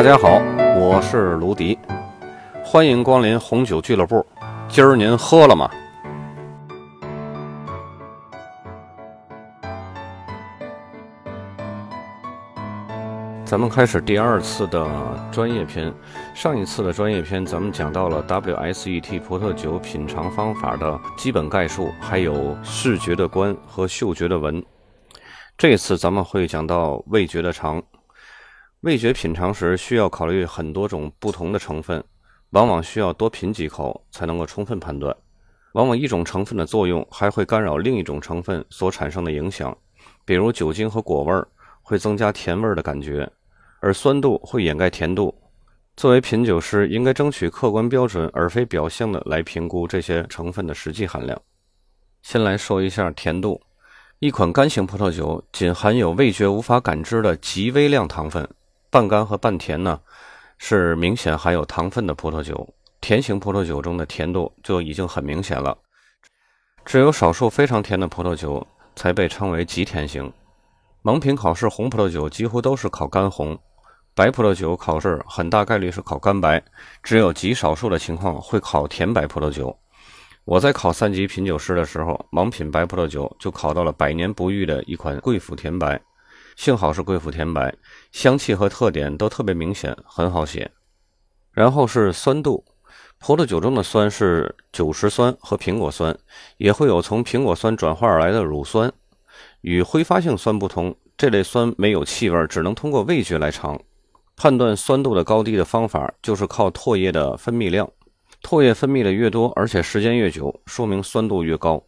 大家好，我是卢迪，欢迎光临红酒俱乐部。今儿您喝了吗？咱们开始第二次的专业篇。上一次的专业篇，咱们讲到了 WSET 葡萄酒品尝方法的基本概述，还有视觉的观和嗅觉的闻。这次咱们会讲到味觉的尝。味觉品尝时需要考虑很多种不同的成分，往往需要多品几口才能够充分判断。往往一种成分的作用还会干扰另一种成分所产生的影响，比如酒精和果味儿会增加甜味儿的感觉。而酸度会掩盖甜度。作为品酒师，应该争取客观标准，而非表象的来评估这些成分的实际含量。先来说一下甜度。一款干型葡萄酒仅含有味觉无法感知的极微量糖分，半干和半甜呢，是明显含有糖分的葡萄酒。甜型葡萄酒中的甜度就已经很明显了。只有少数非常甜的葡萄酒才被称为极甜型。盲品考试红葡萄酒几乎都是考干红。白葡萄酒考试很大概率是考干白，只有极少数的情况会考甜白葡萄酒。我在考三级品酒师的时候，盲品白葡萄酒就考到了百年不遇的一款贵腐甜白，幸好是贵腐甜白，香气和特点都特别明显，很好写。然后是酸度，葡萄酒中的酸是酒石酸和苹果酸，也会有从苹果酸转化而来的乳酸。与挥发性酸不同，这类酸没有气味，只能通过味觉来尝。判断酸度的高低的方法就是靠唾液的分泌量，唾液分泌的越多，而且时间越久，说明酸度越高。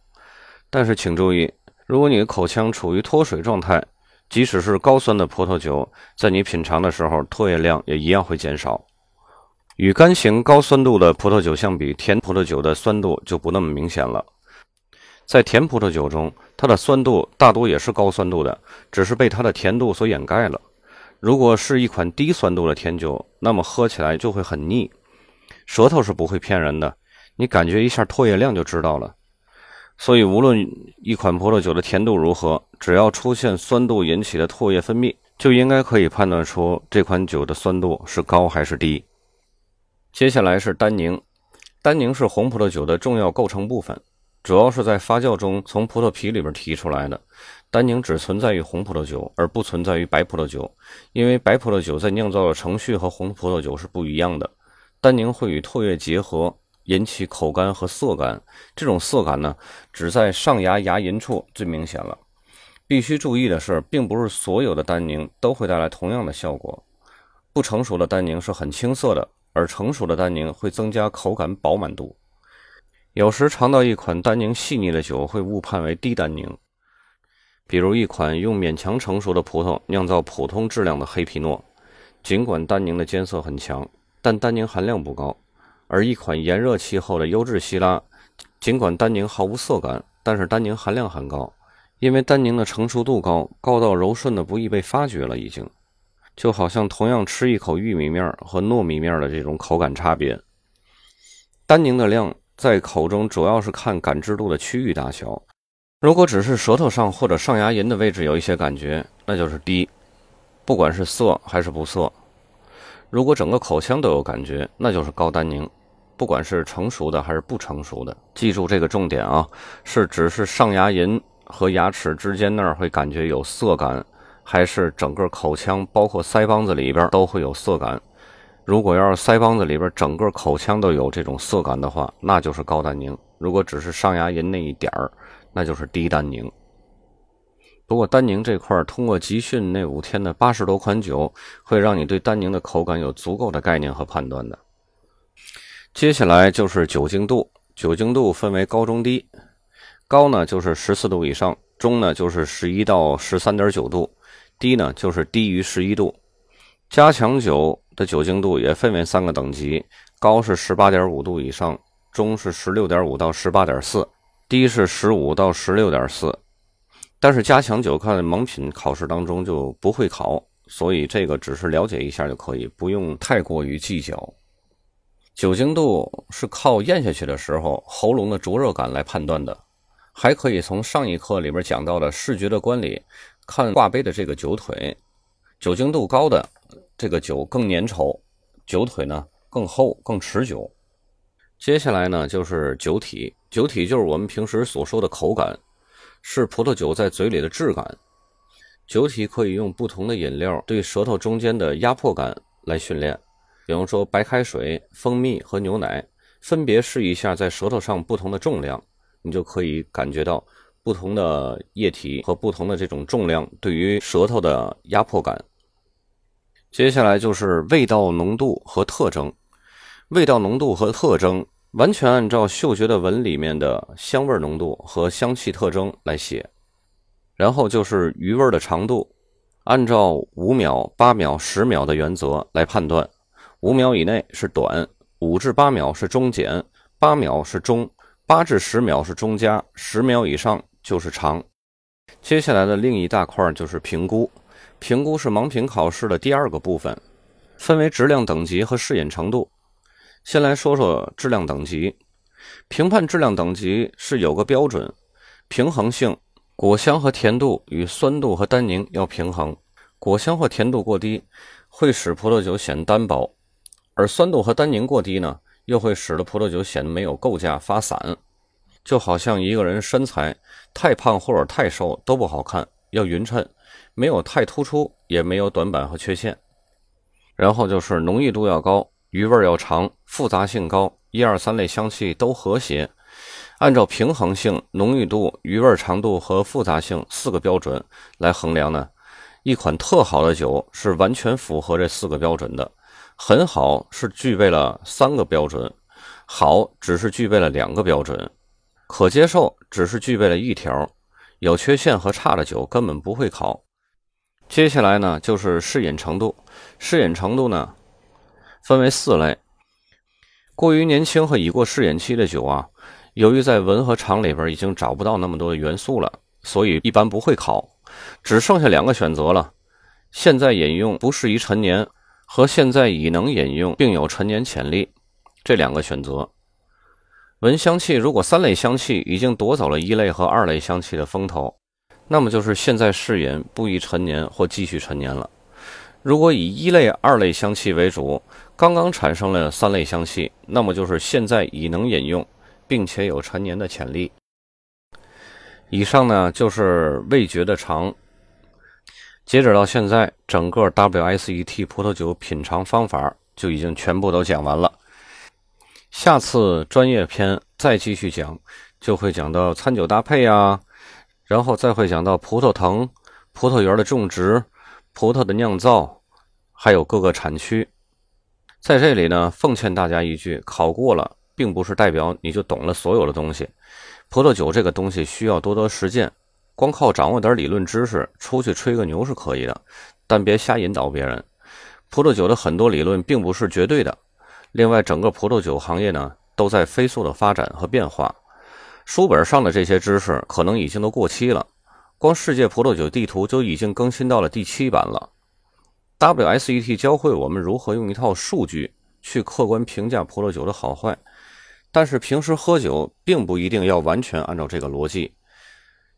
但是请注意，如果你的口腔处于脱水状态，即使是高酸的葡萄酒，在你品尝的时候，唾液量也一样会减少。与干型高酸度的葡萄酒相比，甜葡萄酒的酸度就不那么明显了。在甜葡萄酒中，它的酸度大多也是高酸度的，只是被它的甜度所掩盖了。如果是一款低酸度的甜酒，那么喝起来就会很腻。舌头是不会骗人的，你感觉一下唾液量就知道了。所以，无论一款葡萄酒的甜度如何，只要出现酸度引起的唾液分泌，就应该可以判断出这款酒的酸度是高还是低。接下来是单宁，单宁是红葡萄酒的重要构成部分，主要是在发酵中从葡萄皮里边提出来的。单宁只存在于红葡萄酒，而不存在于白葡萄酒，因为白葡萄酒在酿造的程序和红葡萄酒是不一样的。单宁会与唾液结合，引起口干和涩感。这种涩感呢，只在上牙牙龈处最明显了。必须注意的是，并不是所有的单宁都会带来同样的效果。不成熟的单宁是很青涩的，而成熟的单宁会增加口感饱满度。有时尝到一款单宁细腻的酒，会误判为低单宁。比如一款用勉强成熟的葡萄酿造普通质量的黑皮诺，尽管单宁的间色很强，但单宁含量不高；而一款炎热气候的优质希拉，尽管单宁毫无涩感，但是单宁含量很高，因为单宁的成熟度高，高到柔顺的不易被发觉了。已经，就好像同样吃一口玉米面和糯米面的这种口感差别。单宁的量在口中主要是看感知度的区域大小。如果只是舌头上或者上牙龈的位置有一些感觉，那就是低，不管是涩还是不涩。如果整个口腔都有感觉，那就是高单宁，不管是成熟的还是不成熟的。记住这个重点啊，是只是上牙龈和牙齿之间那儿会感觉有涩感，还是整个口腔包括腮帮子里边都会有涩感？如果要是腮帮子里边整个口腔都有这种涩感的话，那就是高单宁。如果只是上牙龈那一点儿，那就是低单宁。不过单宁这块儿，通过集训那五天的八十多款酒，会让你对单宁的口感有足够的概念和判断的。接下来就是酒精度，酒精度分为高中低，高呢就是十四度以上，中呢就是十一到十三点九度，低呢就是低于十一度。加强酒的酒精度也分为三个等级，高是十八点五度以上，中是十六点五到十八点四。低是十五到十六点四，但是加强酒看盲品考试当中就不会考，所以这个只是了解一下就可以，不用太过于计较。酒精度是靠咽下去的时候喉咙的灼热感来判断的，还可以从上一课里边讲到的视觉的观里看挂杯的这个酒腿，酒精度高的这个酒更粘稠，酒腿呢更厚更持久。接下来呢就是酒体，酒体就是我们平时所说的口感，是葡萄酒在嘴里的质感。酒体可以用不同的饮料对舌头中间的压迫感来训练，比方说白开水、蜂蜜和牛奶，分别试一下在舌头上不同的重量，你就可以感觉到不同的液体和不同的这种重量对于舌头的压迫感。接下来就是味道浓度和特征，味道浓度和特征完全按照嗅觉的闻里面的香味浓度和香气特征来写。然后就是余味的长度，按照五秒、八秒、十秒的原则来判断。五秒以内是短，五至八秒是中减，八秒是中，八至十秒是中加，十秒以上就是长。接下来的另一大块就是评估，评估是盲品考试的第二个部分，分为质量等级和适饮程度。先来说说质量等级，评判质量等级是有个标准，平衡性。果香和甜度与酸度和单宁要平衡，果香或甜度过低会使葡萄酒显单薄，而酸度和单宁过低呢，又会使得葡萄酒显得没有构架、发散。就好像一个人身材太胖或者太瘦都不好看，要匀称，没有太突出，也没有短板和缺陷。然后就是浓郁度要高，余味要长，复杂性高，一二三类香气都和谐。按照平衡性、浓郁度、余味长度和复杂性四个标准来衡量呢，一款特好的酒是完全符合这四个标准的。很好是具备了三个标准，好只是具备了两个标准，可接受只是具备了一条，有缺陷和差的酒根本不会考。接下来呢就是适饮程度，适饮程度呢分为四类，过于年轻和已过适饮期的酒啊。由于在文和厂里边已经找不到那么多的元素了，所以一般不会考，只剩下两个选择了：现在饮用不适宜陈年，和现在已能饮用并有陈年潜力。这两个选择，闻香气如果三类香气已经夺走了一类和二类香气的风头，那么就是现在试饮不宜陈年或继续陈年了。如果以一类、二类香气为主，刚刚产生了三类香气，那么就是现在已能饮用。并且有陈年的潜力。以上呢就是味觉的尝。截止到现在，整个 WSET 葡萄酒品尝方法就已经全部都讲完了。下次专业篇再继续讲，就会讲到餐酒搭配啊，然后再会讲到葡萄藤、葡萄园的种植、葡萄的酿造，还有各个产区。在这里呢，奉劝大家一句：考过了。并不是代表你就懂了所有的东西。葡萄酒这个东西需要多多实践，光靠掌握点理论知识出去吹个牛是可以的，但别瞎引导别人。葡萄酒的很多理论并不是绝对的。另外，整个葡萄酒行业呢都在飞速的发展和变化，书本上的这些知识可能已经都过期了。光世界葡萄酒地图就已经更新到了第七版了。WSET 教会我们如何用一套数据去客观评价葡萄酒的好坏。但是平时喝酒并不一定要完全按照这个逻辑，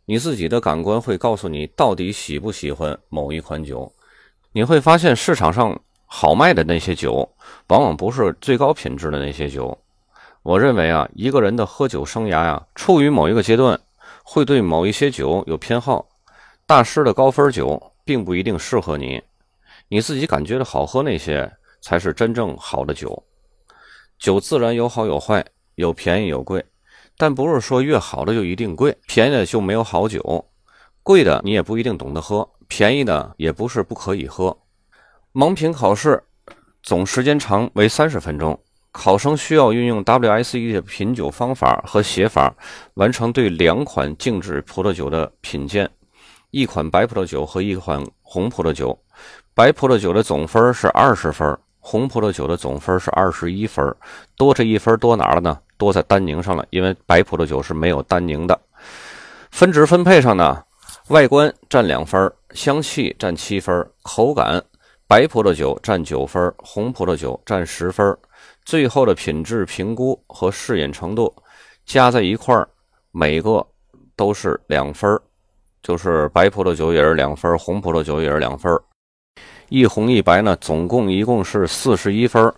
你自己的感官会告诉你到底喜不喜欢某一款酒。你会发现市场上好卖的那些酒，往往不是最高品质的那些酒。我认为啊，一个人的喝酒生涯呀，处于某一个阶段，会对某一些酒有偏好。大师的高分酒并不一定适合你，你自己感觉的好喝那些才是真正好的酒。酒自然有好有坏。有便宜有贵，但不是说越好的就一定贵，便宜的就没有好酒，贵的你也不一定懂得喝，便宜的也不是不可以喝。盲品考试总时间长为三十分钟，考生需要运用 WSE 的品酒方法和写法，完成对两款静止葡萄酒的品鉴，一款白葡萄酒和一款红葡萄酒。白葡萄酒的总分是二十分，红葡萄酒的总分是二十一分，多这一分多哪了呢？多在单宁上了，因为白葡萄酒是没有单宁的。分值分配上呢，外观占两分，香气占七分，口感白葡萄酒占九分，红葡萄酒占十分。最后的品质评估和适饮程度加在一块儿，每个都是两分，就是白葡萄酒也是两分，红葡萄酒也是两分。一红一白呢，总共一共是四十一分。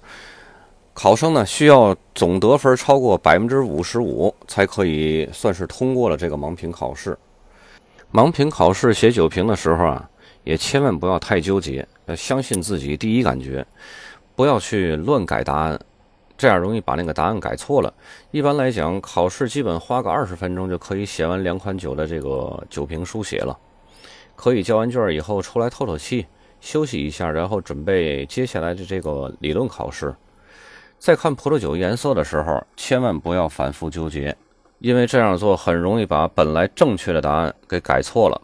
考生呢需要总得分超过百分之五十五，才可以算是通过了这个盲评考试。盲评考试写酒评的时候啊，也千万不要太纠结，要相信自己第一感觉，不要去乱改答案，这样容易把那个答案改错了。一般来讲，考试基本花个二十分钟就可以写完两款酒的这个酒评书写了。可以交完卷以后出来透透气，休息一下，然后准备接下来的这个理论考试。在看葡萄酒颜色的时候，千万不要反复纠结，因为这样做很容易把本来正确的答案给改错了。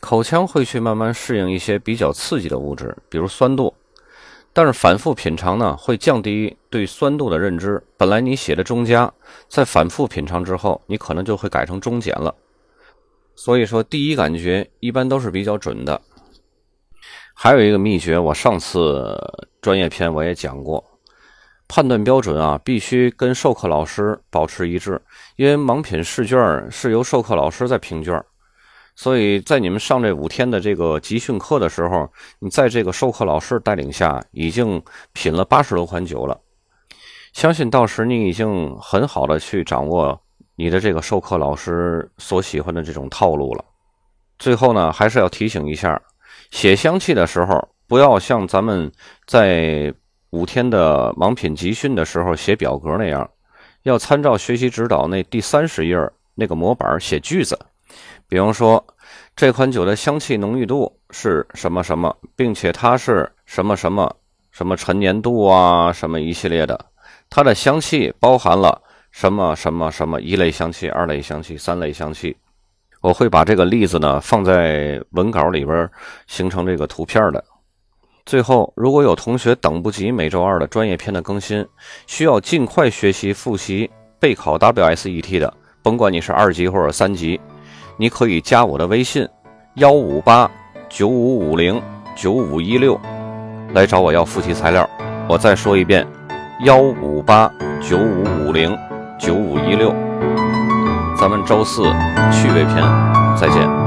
口腔会去慢慢适应一些比较刺激的物质，比如酸度，但是反复品尝呢，会降低对酸度的认知。本来你写的中加，在反复品尝之后，你可能就会改成中减了。所以说，第一感觉一般都是比较准的。还有一个秘诀，我上次专业篇我也讲过。判断标准啊，必须跟授课老师保持一致，因为盲品试卷是由授课老师在评卷，所以在你们上这五天的这个集训课的时候，你在这个授课老师带领下，已经品了八十多款酒了，相信到时你已经很好的去掌握你的这个授课老师所喜欢的这种套路了。最后呢，还是要提醒一下，写香气的时候，不要像咱们在。五天的盲品集训的时候写表格那样，要参照学习指导那第三十页那个模板写句子。比方说，这款酒的香气浓郁度是什么什么，并且它是什么什么什么陈年度啊，什么一系列的，它的香气包含了什么什么什么一类香气、二类香气、三类香气。我会把这个例子呢放在文稿里边，形成这个图片的。最后，如果有同学等不及每周二的专业篇的更新，需要尽快学习复习备考 WSET 的，甭管你是二级或者三级，你可以加我的微信幺五八九五五零九五一六来找我要复习材料。我再说一遍，幺五八九五五零九五一六。咱们周四趣味篇再见。